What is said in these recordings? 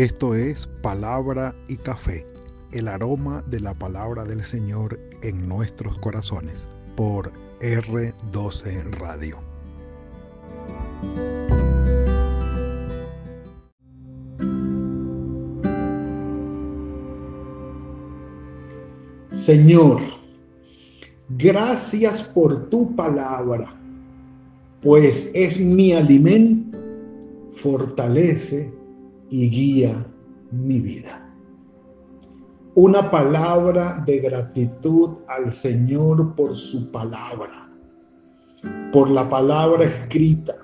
Esto es Palabra y Café, el aroma de la palabra del Señor en nuestros corazones, por R12 Radio. Señor, gracias por tu palabra, pues es mi alimento, fortalece y guía mi vida. Una palabra de gratitud al Señor por su palabra, por la palabra escrita,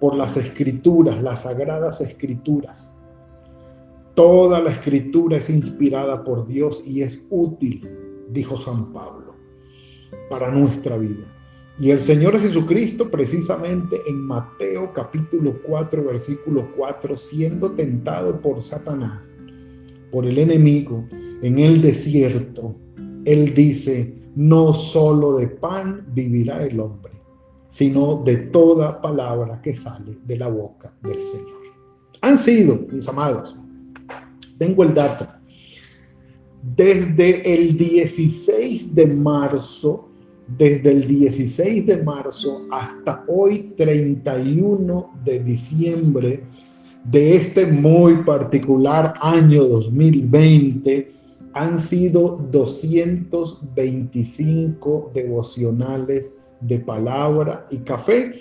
por las escrituras, las sagradas escrituras. Toda la escritura es inspirada por Dios y es útil, dijo San Pablo, para nuestra vida. Y el Señor Jesucristo, precisamente en Mateo capítulo 4, versículo 4, siendo tentado por Satanás, por el enemigo, en el desierto, Él dice, no solo de pan vivirá el hombre, sino de toda palabra que sale de la boca del Señor. Han sido, mis amados, tengo el dato, desde el 16 de marzo desde el 16 de marzo hasta hoy 31 de diciembre de este muy particular año 2020 han sido 225 devocionales de palabra y café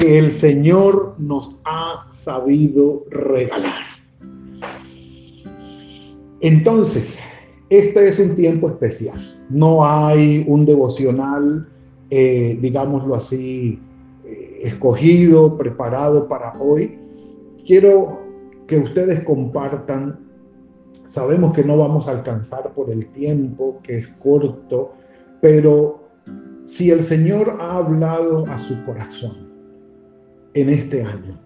que el Señor nos ha sabido regalar. Entonces, este es un tiempo especial. No hay un devocional, eh, digámoslo así, eh, escogido, preparado para hoy. Quiero que ustedes compartan. Sabemos que no vamos a alcanzar por el tiempo, que es corto, pero si el Señor ha hablado a su corazón en este año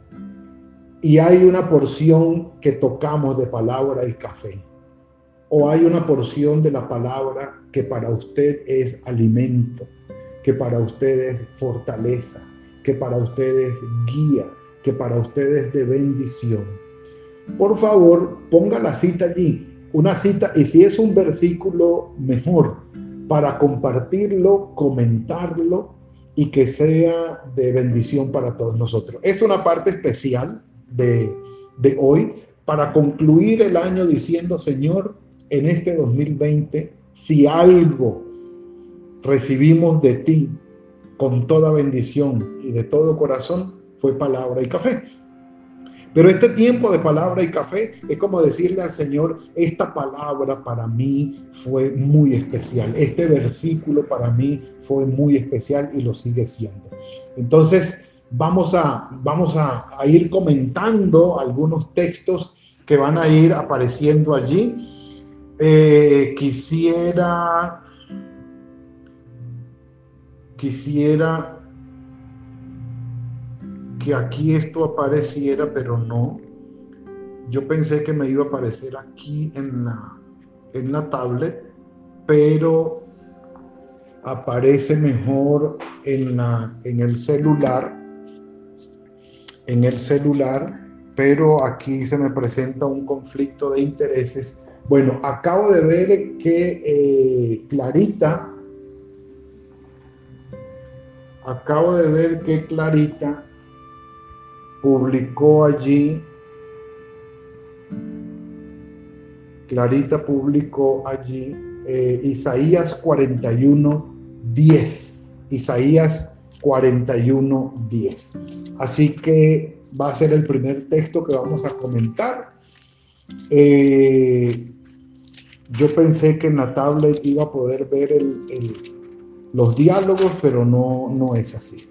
y hay una porción que tocamos de palabra y café, o hay una porción de la palabra que para usted es alimento, que para usted es fortaleza, que para usted es guía, que para usted es de bendición. Por favor, ponga la cita allí, una cita, y si es un versículo, mejor, para compartirlo, comentarlo y que sea de bendición para todos nosotros. Es una parte especial de, de hoy para concluir el año diciendo, Señor, en este 2020, si algo recibimos de ti con toda bendición y de todo corazón, fue palabra y café. Pero este tiempo de palabra y café es como decirle al Señor, esta palabra para mí fue muy especial, este versículo para mí fue muy especial y lo sigue siendo. Entonces, vamos a, vamos a, ir comentando algunos textos que van a ir apareciendo allí eh, quisiera, quisiera que aquí esto apareciera, pero no. Yo pensé que me iba a aparecer aquí en la, en la tablet, pero aparece mejor en, la, en el celular. En el celular, pero aquí se me presenta un conflicto de intereses bueno, acabo de ver que eh, Clarita, acabo de ver que Clarita publicó allí, Clarita publicó allí eh, Isaías 41, 10. Isaías 41, 10. Así que va a ser el primer texto que vamos a comentar. Eh, yo pensé que en la tablet iba a poder ver los diálogos, pero no, no es así.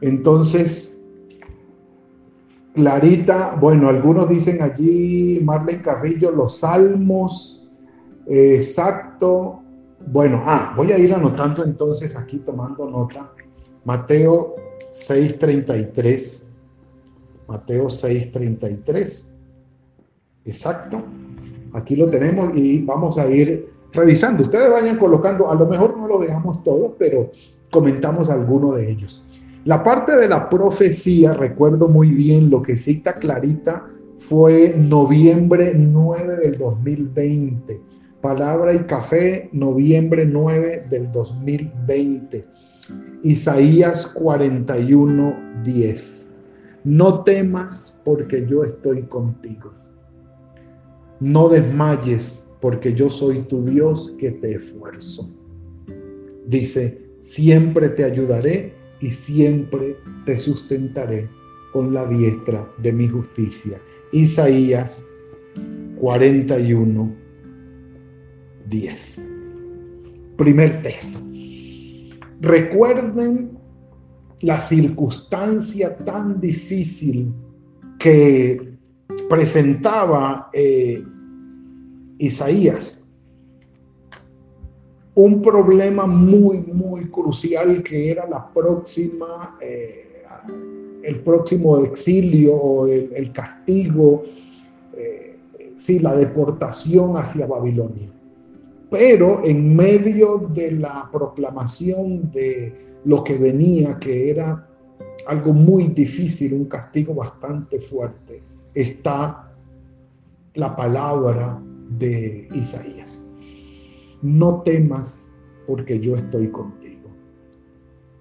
Entonces, Clarita, bueno, algunos dicen allí, Marlene Carrillo, los salmos, exacto. Bueno, ah, voy a ir anotando entonces aquí, tomando nota. Mateo 6.33. Mateo 6.33. Exacto. Aquí lo tenemos y vamos a ir revisando. Ustedes vayan colocando, a lo mejor no lo veamos todos, pero comentamos alguno de ellos. La parte de la profecía, recuerdo muy bien lo que cita Clarita fue noviembre 9 del 2020. Palabra y café, noviembre 9 del 2020. Isaías 41, 10. No temas porque yo estoy contigo. No desmayes porque yo soy tu Dios que te esfuerzo. Dice, siempre te ayudaré y siempre te sustentaré con la diestra de mi justicia. Isaías 41, 10. Primer texto. Recuerden la circunstancia tan difícil que presentaba eh, Isaías. Un problema muy, muy crucial que era la próxima, eh, el próximo exilio o el, castigo, eh, sí, la deportación hacia Babilonia. Pero en medio de la proclamación de lo que venía, que era algo muy difícil, un castigo bastante fuerte, está la palabra de Isaías. No temas porque yo estoy contigo.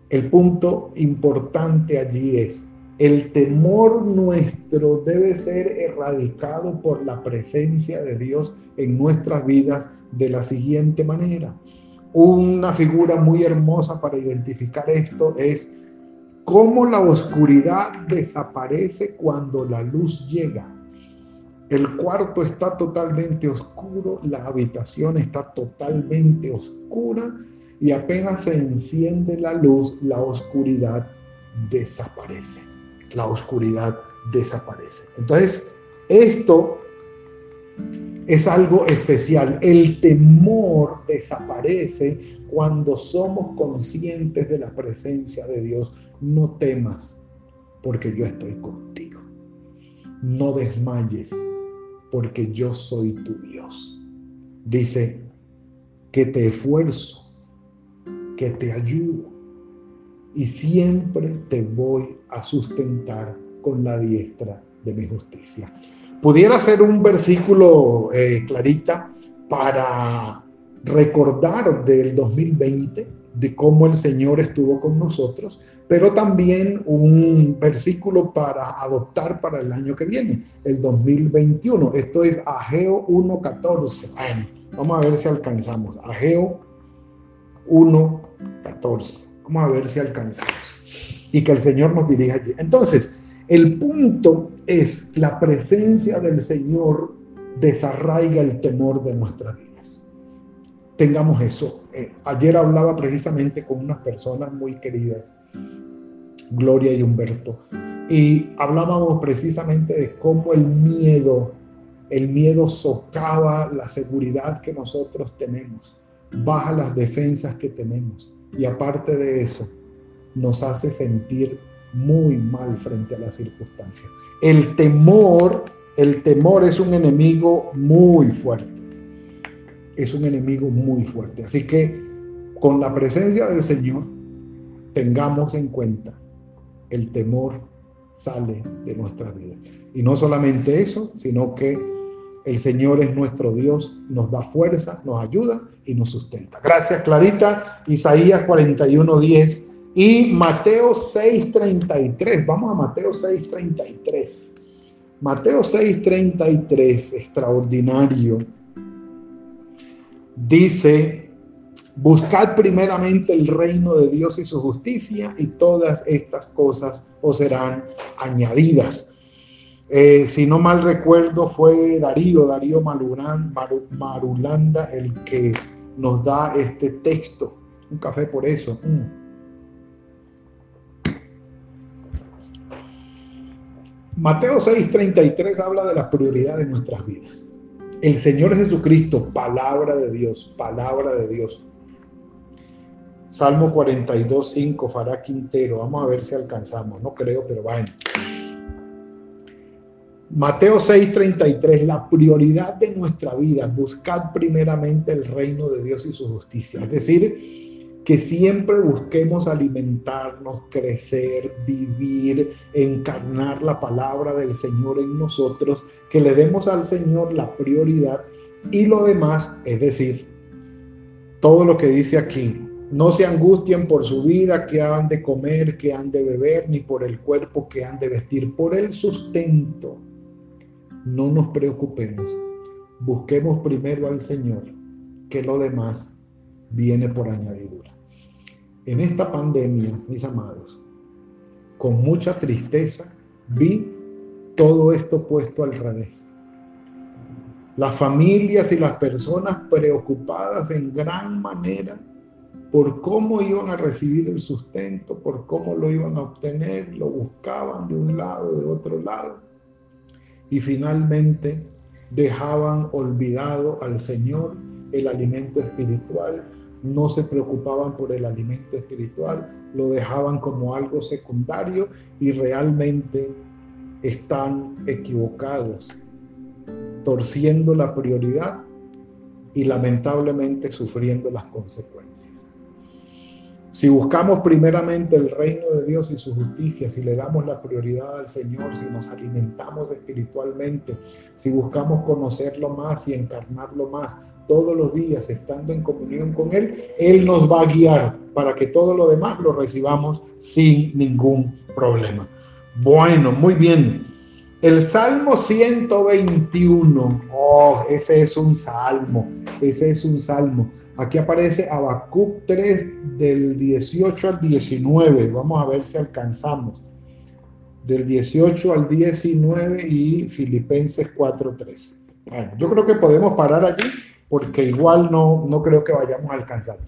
El punto importante allí es, el temor nuestro debe ser erradicado por la presencia de Dios en nuestras vidas de la siguiente manera. Una figura muy hermosa para identificar esto es cómo la oscuridad desaparece cuando la luz llega. El cuarto está totalmente oscuro, la habitación está totalmente oscura y apenas se enciende la luz, la oscuridad desaparece. La oscuridad desaparece. Entonces, esto es algo especial. El temor desaparece cuando somos conscientes de la presencia de Dios. No temas, porque yo estoy contigo. No desmayes, porque yo soy tu Dios. Dice que te esfuerzo, que te ayudo y siempre te voy a sustentar con la diestra de mi justicia. Pudiera ser un versículo eh, clarita para recordar del 2020, de cómo el Señor estuvo con nosotros, pero también un versículo para adoptar para el año que viene, el 2021. Esto es Ageo 1.14. vamos a ver si alcanzamos. Ageo 1.14. Vamos a ver si alcanzamos. Y que el Señor nos dirija allí. Entonces, el punto es la presencia del Señor desarraiga el temor de nuestras vidas. Tengamos eso. Eh, ayer hablaba precisamente con unas personas muy queridas, Gloria y Humberto, y hablábamos precisamente de cómo el miedo, el miedo socava la seguridad que nosotros tenemos, baja las defensas que tenemos y aparte de eso, nos hace sentir muy mal frente a las circunstancias. El temor, el temor es un enemigo muy fuerte. Es un enemigo muy fuerte. Así que con la presencia del Señor, tengamos en cuenta, el temor sale de nuestra vida. Y no solamente eso, sino que el Señor es nuestro Dios, nos da fuerza, nos ayuda y nos sustenta. Gracias, Clarita. Isaías 41:10 y Mateo 6:33, vamos a Mateo 6:33. Mateo 6:33, extraordinario. Dice, buscad primeramente el reino de Dios y su justicia y todas estas cosas os serán añadidas. Eh, si no mal recuerdo, fue Darío, Darío Marulanda, el que nos da este texto. Un café por eso. Mm. Mateo 6:33 habla de la prioridad de nuestras vidas. El Señor Jesucristo, palabra de Dios, palabra de Dios. Salmo 42:5, Fará Quintero. Vamos a ver si alcanzamos. No creo, pero bueno. Mateo 6:33, la prioridad de nuestra vida, buscad primeramente el reino de Dios y su justicia. Es decir, que siempre busquemos alimentarnos, crecer, vivir, encarnar la palabra del Señor en nosotros, que le demos al Señor la prioridad y lo demás, es decir, todo lo que dice aquí, no se angustien por su vida, que han de comer, que han de beber, ni por el cuerpo que han de vestir, por el sustento. No nos preocupemos. Busquemos primero al Señor, que lo demás viene por añadidura en esta pandemia, mis amados, con mucha tristeza, vi todo esto puesto al revés. Las familias y las personas preocupadas en gran manera por cómo iban a recibir el sustento, por cómo lo iban a obtener, lo buscaban de un lado, de otro lado. Y finalmente dejaban olvidado al Señor el alimento espiritual no se preocupaban por el alimento espiritual, lo dejaban como algo secundario y realmente están equivocados, torciendo la prioridad y lamentablemente sufriendo las consecuencias. Si buscamos primeramente el reino de Dios y su justicia, si le damos la prioridad al Señor, si nos alimentamos espiritualmente, si buscamos conocerlo más y encarnarlo más, todos los días estando en comunión con Él, Él nos va a guiar para que todo lo demás lo recibamos sin ningún problema. Bueno, muy bien. El Salmo 121, oh, ese es un salmo, ese es un salmo. Aquí aparece Habacuc 3 del 18 al 19. Vamos a ver si alcanzamos. Del 18 al 19 y Filipenses 4.3. Bueno, yo creo que podemos parar allí porque igual no, no creo que vayamos a alcanzar.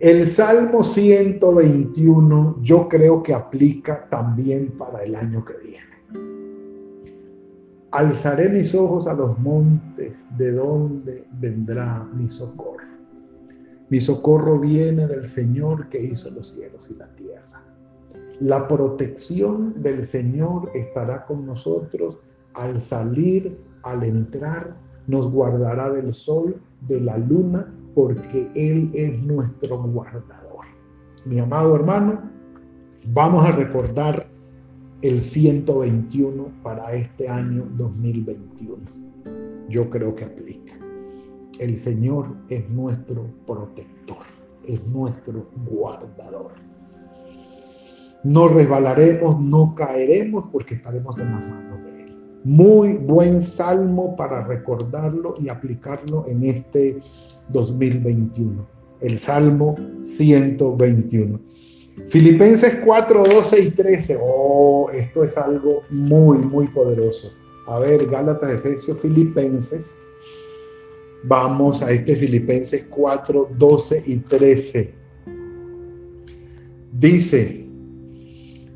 El Salmo 121 yo creo que aplica también para el año que viene. Alzaré mis ojos a los montes, de donde vendrá mi socorro. Mi socorro viene del Señor que hizo los cielos y la tierra. La protección del Señor estará con nosotros al salir, al entrar nos guardará del sol, de la luna, porque Él es nuestro guardador. Mi amado hermano, vamos a recordar el 121 para este año 2021. Yo creo que aplica. El Señor es nuestro protector, es nuestro guardador. No resbalaremos, no caeremos porque estaremos en las manos de Él. Muy buen salmo para recordarlo y aplicarlo en este 2021. El Salmo 121. Filipenses 4, 12 y 13. Oh, esto es algo muy, muy poderoso. A ver, Gálatas, Efesios, Filipenses. Vamos a este Filipenses 4, 12 y 13. Dice,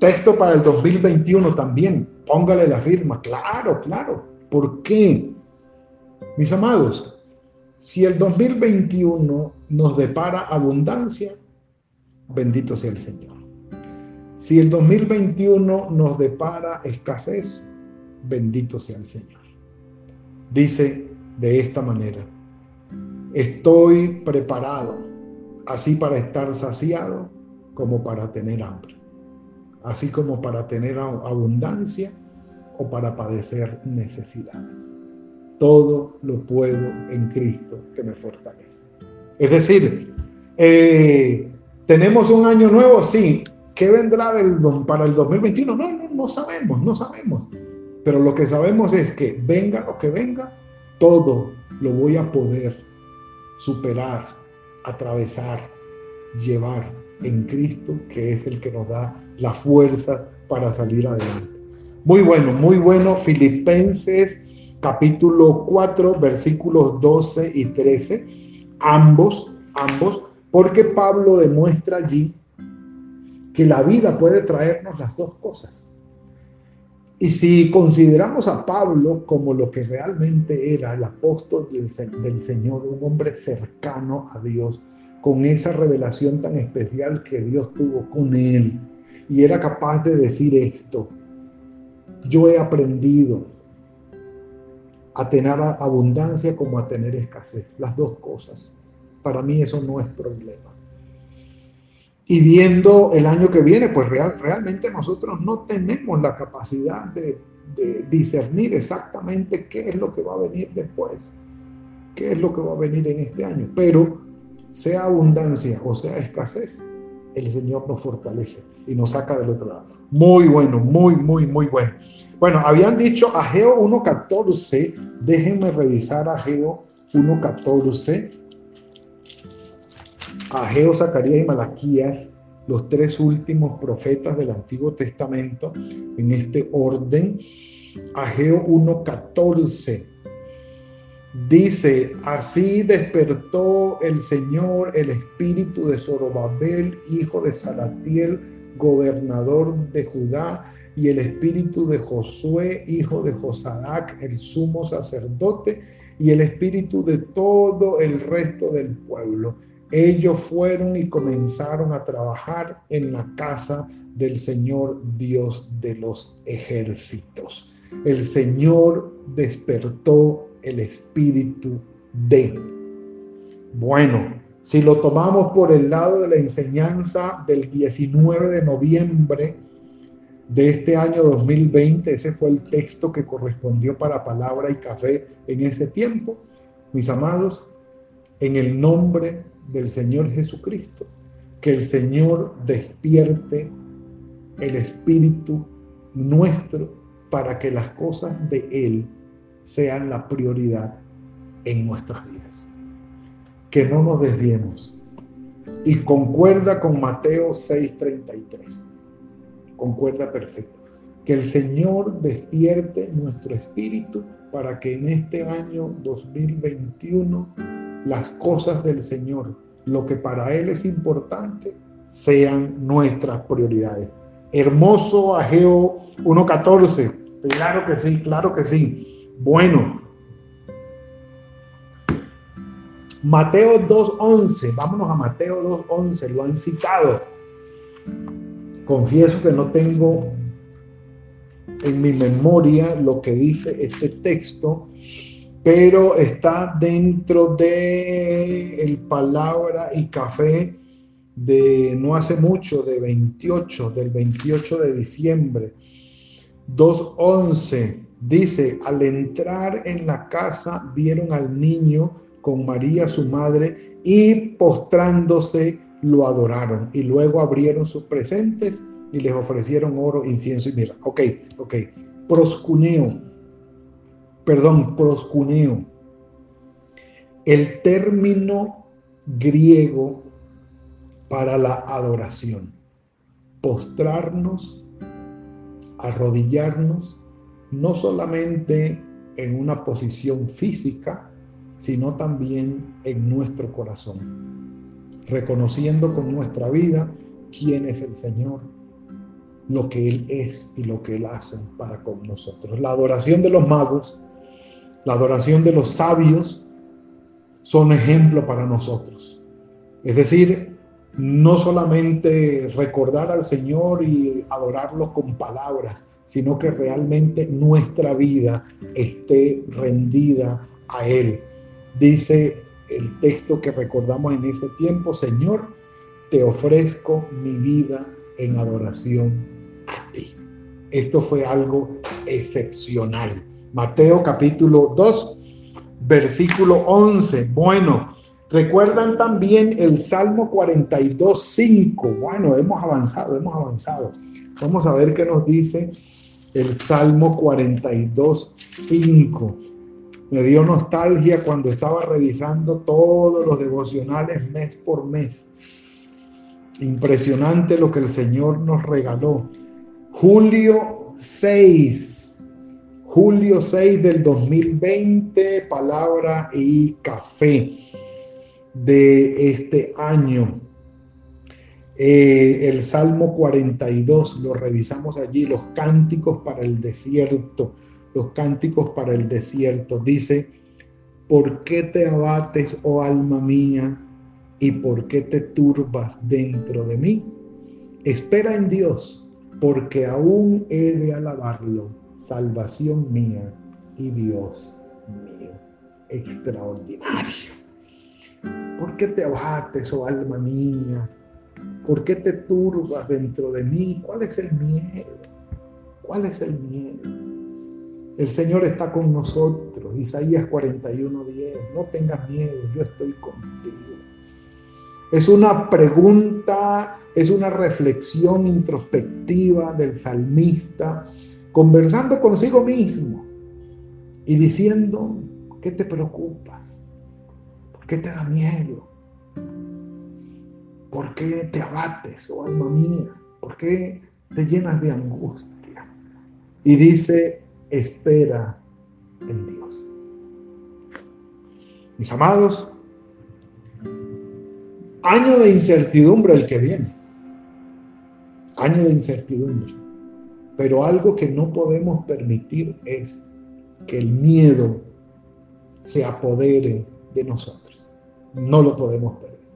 Texto para el 2021 también. Póngale la firma. Claro, claro. ¿Por qué? Mis amados, si el 2021 nos depara abundancia, bendito sea el Señor. Si el 2021 nos depara escasez, bendito sea el Señor. Dice de esta manera, estoy preparado así para estar saciado como para tener hambre así como para tener abundancia o para padecer necesidades. Todo lo puedo en Cristo que me fortalece. Es decir, eh, tenemos un año nuevo, sí. ¿Qué vendrá del, para el 2021? No, no, no sabemos, no sabemos. Pero lo que sabemos es que venga lo que venga, todo lo voy a poder superar, atravesar, llevar en Cristo, que es el que nos da las fuerzas para salir adelante. Muy bueno, muy bueno. Filipenses capítulo 4, versículos 12 y 13. Ambos, ambos, porque Pablo demuestra allí que la vida puede traernos las dos cosas. Y si consideramos a Pablo como lo que realmente era el apóstol del, Señor, un hombre cercano a Dios, con esa revelación tan especial que Dios tuvo con él, y era capaz de decir esto, yo he aprendido a tener abundancia como a tener escasez, las dos cosas. Para mí eso no es problema. Y viendo el año que viene, pues realmente nosotros no tenemos la capacidad de, de discernir exactamente qué es lo que va a venir después, qué es lo que va a venir en este año. Pero sea abundancia o sea escasez, el Señor nos fortalece y nos saca del otro lado. Muy bueno, muy, muy, muy bueno. Bueno, habían dicho Ageo 1.14, déjenme revisar Ageo 1.14 Ageo, Zacarías y Malaquías, los tres últimos profetas del Antiguo Testamento, en este orden. Ageo 1.14 dice, así despertó el Señor el espíritu de Zorobabel, hijo de Salatiel, gobernador de Judá, y el espíritu de Josué, hijo de Josadac, el sumo sacerdote, y el espíritu de todo el resto del pueblo ellos fueron y comenzaron a trabajar en la casa del Señor Dios de los ejércitos. El Señor despertó el espíritu de. Bueno, si lo tomamos por el lado de la enseñanza del 19 de noviembre de este año 2020, ese fue el texto que correspondió para palabra y café en ese tiempo, mis amados, en el nombre del Señor Jesucristo, que el Señor despierte el espíritu nuestro para que las cosas de Él sean la prioridad en nuestras vidas. Que no nos desviemos. Y concuerda con Mateo 6:33. Concuerda perfecto. Que el Señor despierte nuestro espíritu para que en este año 2021 las cosas del Señor, lo que para Él es importante, sean nuestras prioridades. Hermoso Ageo 1.14. Claro que sí, claro que sí. Bueno. Mateo 2.11. Vámonos a Mateo 2.11. Lo han citado. Confieso que no tengo en mi memoria lo que dice este texto pero está dentro de el palabra y café de no hace mucho, de 28, del 28 de diciembre. 2.11 dice, al entrar en la casa vieron al niño con María su madre y postrándose lo adoraron y luego abrieron sus presentes y les ofrecieron oro, incienso y mirra. Ok, ok. Proscuneo perdón, proscuneo. El término griego para la adoración. Postrarnos, arrodillarnos, no solamente en una posición física, sino también en nuestro corazón, reconociendo con nuestra vida quién es el Señor, lo que Él es y lo que Él hace para con nosotros. La adoración de los magos la adoración de los sabios son ejemplo para nosotros. Es decir, no solamente recordar al Señor y adorarlo con palabras, sino que realmente nuestra vida esté rendida a Él. Dice el texto que recordamos en ese tiempo, Señor, te ofrezco mi vida en adoración a ti. Esto fue algo excepcional. Mateo capítulo 2, versículo 11. Bueno, recuerdan también el Salmo 42, 5. Bueno, hemos avanzado, hemos avanzado. Vamos a ver qué nos dice el Salmo 42, 5. Me dio nostalgia cuando estaba revisando todos los devocionales mes por mes. Impresionante lo que el Señor nos regaló. Julio 6, julio 6 del 2020, palabra y café de este año. Eh, el Salmo 42, lo revisamos allí, los cánticos para el desierto, los cánticos para el desierto. Dice, ¿por qué te abates, oh alma mía, y por qué te turbas dentro de mí? Espera en Dios, porque aún he de alabarlo, salvación mía y Dios mío. Extraordinario. ¿Por qué te abates, oh alma mía? ¿Por qué te turbas dentro de mí? ¿Cuál es el miedo? ¿Cuál es el miedo? El Señor está con nosotros. Isaías 41:10. No tengas miedo, yo estoy contigo. Es una pregunta, es una reflexión introspectiva del salmista, conversando consigo mismo y diciendo, ¿qué te preocupas? ¿Por qué te da miedo? ¿Por qué te abates, oh alma mía? ¿Por qué te llenas de angustia? Y dice, espera en Dios. Mis amados, año de incertidumbre el que viene. Año de incertidumbre. Pero algo que no podemos permitir es que el miedo se apodere de nosotros. No lo podemos permitir.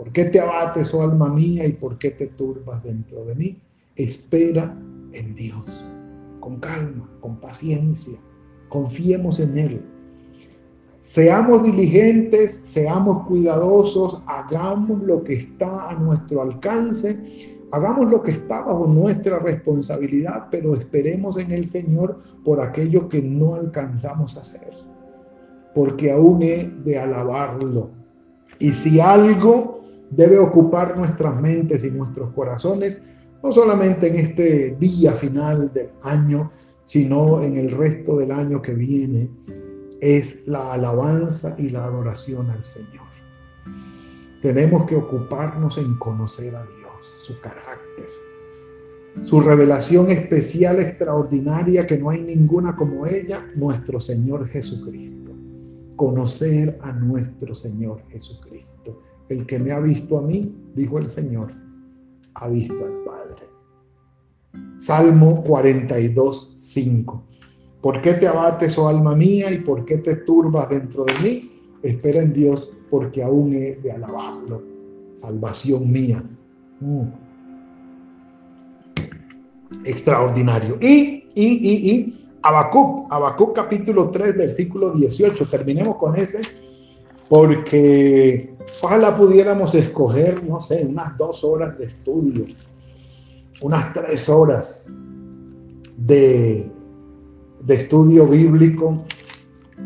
¿Por qué te abates, oh alma mía, y por qué te turbas dentro de mí? Espera en Dios, con calma, con paciencia. Confiemos en Él. Seamos diligentes, seamos cuidadosos, hagamos lo que está a nuestro alcance, hagamos lo que está bajo nuestra responsabilidad, pero esperemos en el Señor por aquello que no alcanzamos a hacer, porque aún he de alabarlo. Y si algo debe ocupar nuestras mentes y nuestros corazones, no solamente en este día final del año, sino en el resto del año que viene, es la alabanza y la adoración al Señor. Tenemos que ocuparnos en conocer a Dios, su carácter, su revelación especial, extraordinaria, que no hay ninguna como ella, nuestro Señor Jesucristo. Conocer a nuestro Señor Jesucristo el que me ha visto a mí, dijo el Señor, ha visto al Padre. Salmo 42, 5. ¿Por qué te abates, oh alma mía, y por qué te turbas dentro de mí? Espera en Dios, porque aún he de alabarlo. Salvación mía. Mm. Extraordinario. Y, y, y, y, Habacuc, Habacuc capítulo 3, versículo 18. Terminemos con ese porque ojalá pudiéramos escoger, no sé, unas dos horas de estudio, unas tres horas de, de estudio bíblico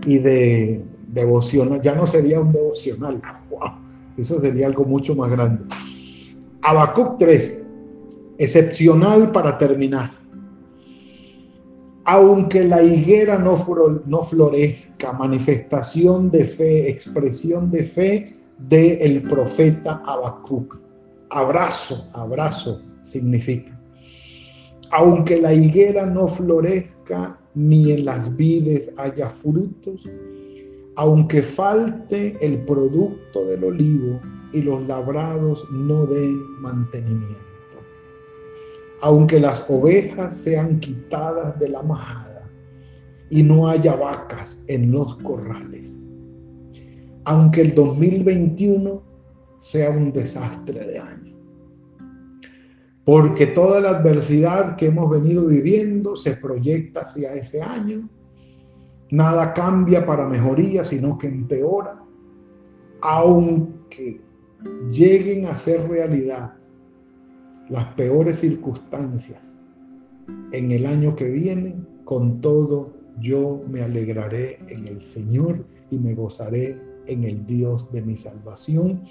y de devocional. Ya no sería un devocional, eso sería algo mucho más grande. Habacuc 3, excepcional para terminar aunque la higuera no florezca, manifestación de fe, expresión de fe del el profeta Habacuc. Abrazo, abrazo significa. Aunque la higuera no florezca, ni en las vides haya frutos, aunque falte el producto del olivo y los labrados no den mantenimiento aunque las ovejas sean quitadas de la majada y no haya vacas en los corrales, aunque el 2021 sea un desastre de año. Porque toda la adversidad que hemos venido viviendo se proyecta hacia ese año. Nada cambia para mejoría, sino que empeora. Aunque lleguen a ser realidad las peores circunstancias en el año que viene, con todo yo me alegraré en el Señor y me gozaré en el Dios de mi salvación.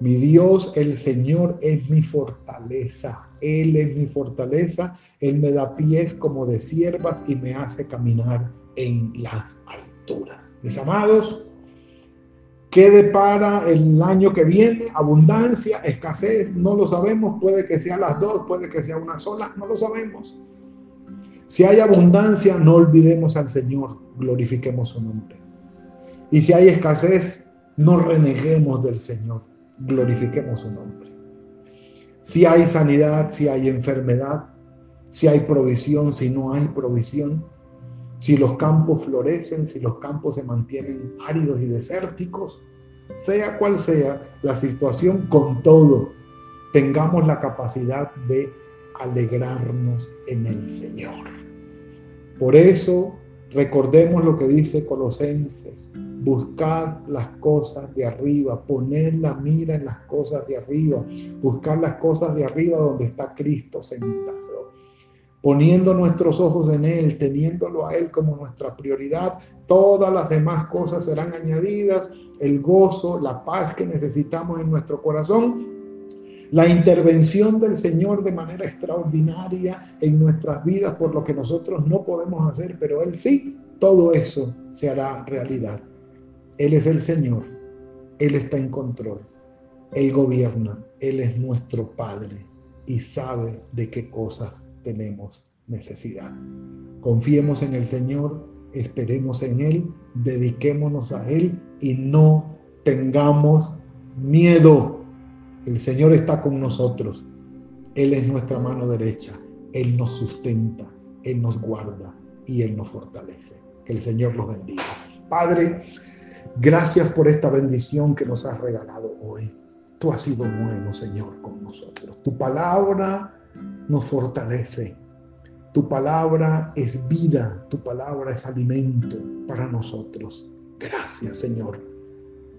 Mi Dios, el Señor, es mi fortaleza. Él es mi fortaleza. Él me da pies como de siervas y me hace caminar en las alturas. Mis amados, ¿Qué depara el año que viene? Abundancia, escasez, no lo sabemos. Puede que sea las dos, puede que sea una sola, no lo sabemos. Si hay abundancia, no olvidemos al Señor, glorifiquemos su nombre. Y si hay escasez, no reneguemos del Señor, glorifiquemos su nombre. Si hay sanidad, si hay enfermedad, si hay provisión, si no hay provisión, si los campos florecen, si los campos se mantienen áridos y desérticos, sea cual sea la situación, con todo, tengamos la capacidad de alegrarnos en el Señor. Por eso, recordemos lo que dice Colosenses, buscar las cosas de arriba, poner la mira en las cosas de arriba, buscar las cosas de arriba donde está Cristo sentado poniendo nuestros ojos en Él, teniéndolo a Él como nuestra prioridad, todas las demás cosas serán añadidas, el gozo, la paz que necesitamos en nuestro corazón, la intervención del Señor de manera extraordinaria en nuestras vidas por lo que nosotros no podemos hacer, pero Él sí, todo eso se hará realidad. Él es el Señor, Él está en control, Él gobierna, Él es nuestro Padre y sabe de qué cosas tenemos necesidad. Confiemos en el Señor, esperemos en Él, dediquémonos a Él y no tengamos miedo. El Señor está con nosotros. Él es nuestra mano derecha. Él nos sustenta, Él nos guarda y Él nos fortalece. Que el Señor los bendiga. Padre, gracias por esta bendición que nos has regalado hoy. Tú has sido bueno, Señor, con nosotros. Tu palabra nos fortalece. Tu palabra es vida, tu palabra es alimento para nosotros. Gracias, Señor.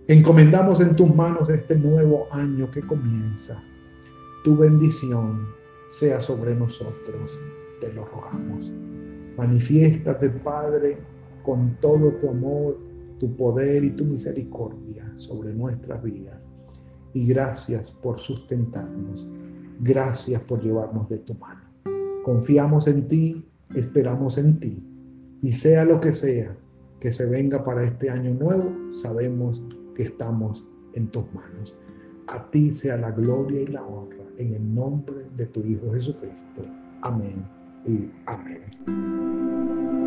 Encomendamos en tus manos este nuevo año que comienza. Tu bendición sea sobre nosotros, te lo rogamos. Manifiéstate, Padre, con todo tu amor, tu poder y tu misericordia sobre nuestras vidas. Y gracias por sustentarnos Gracias por llevarnos de tu mano. Confiamos en ti, esperamos en ti. Y sea lo que sea que se venga para este año nuevo, sabemos que estamos en tus manos. A ti sea la gloria y la honra en el nombre de tu Hijo Jesucristo. Amén y amén.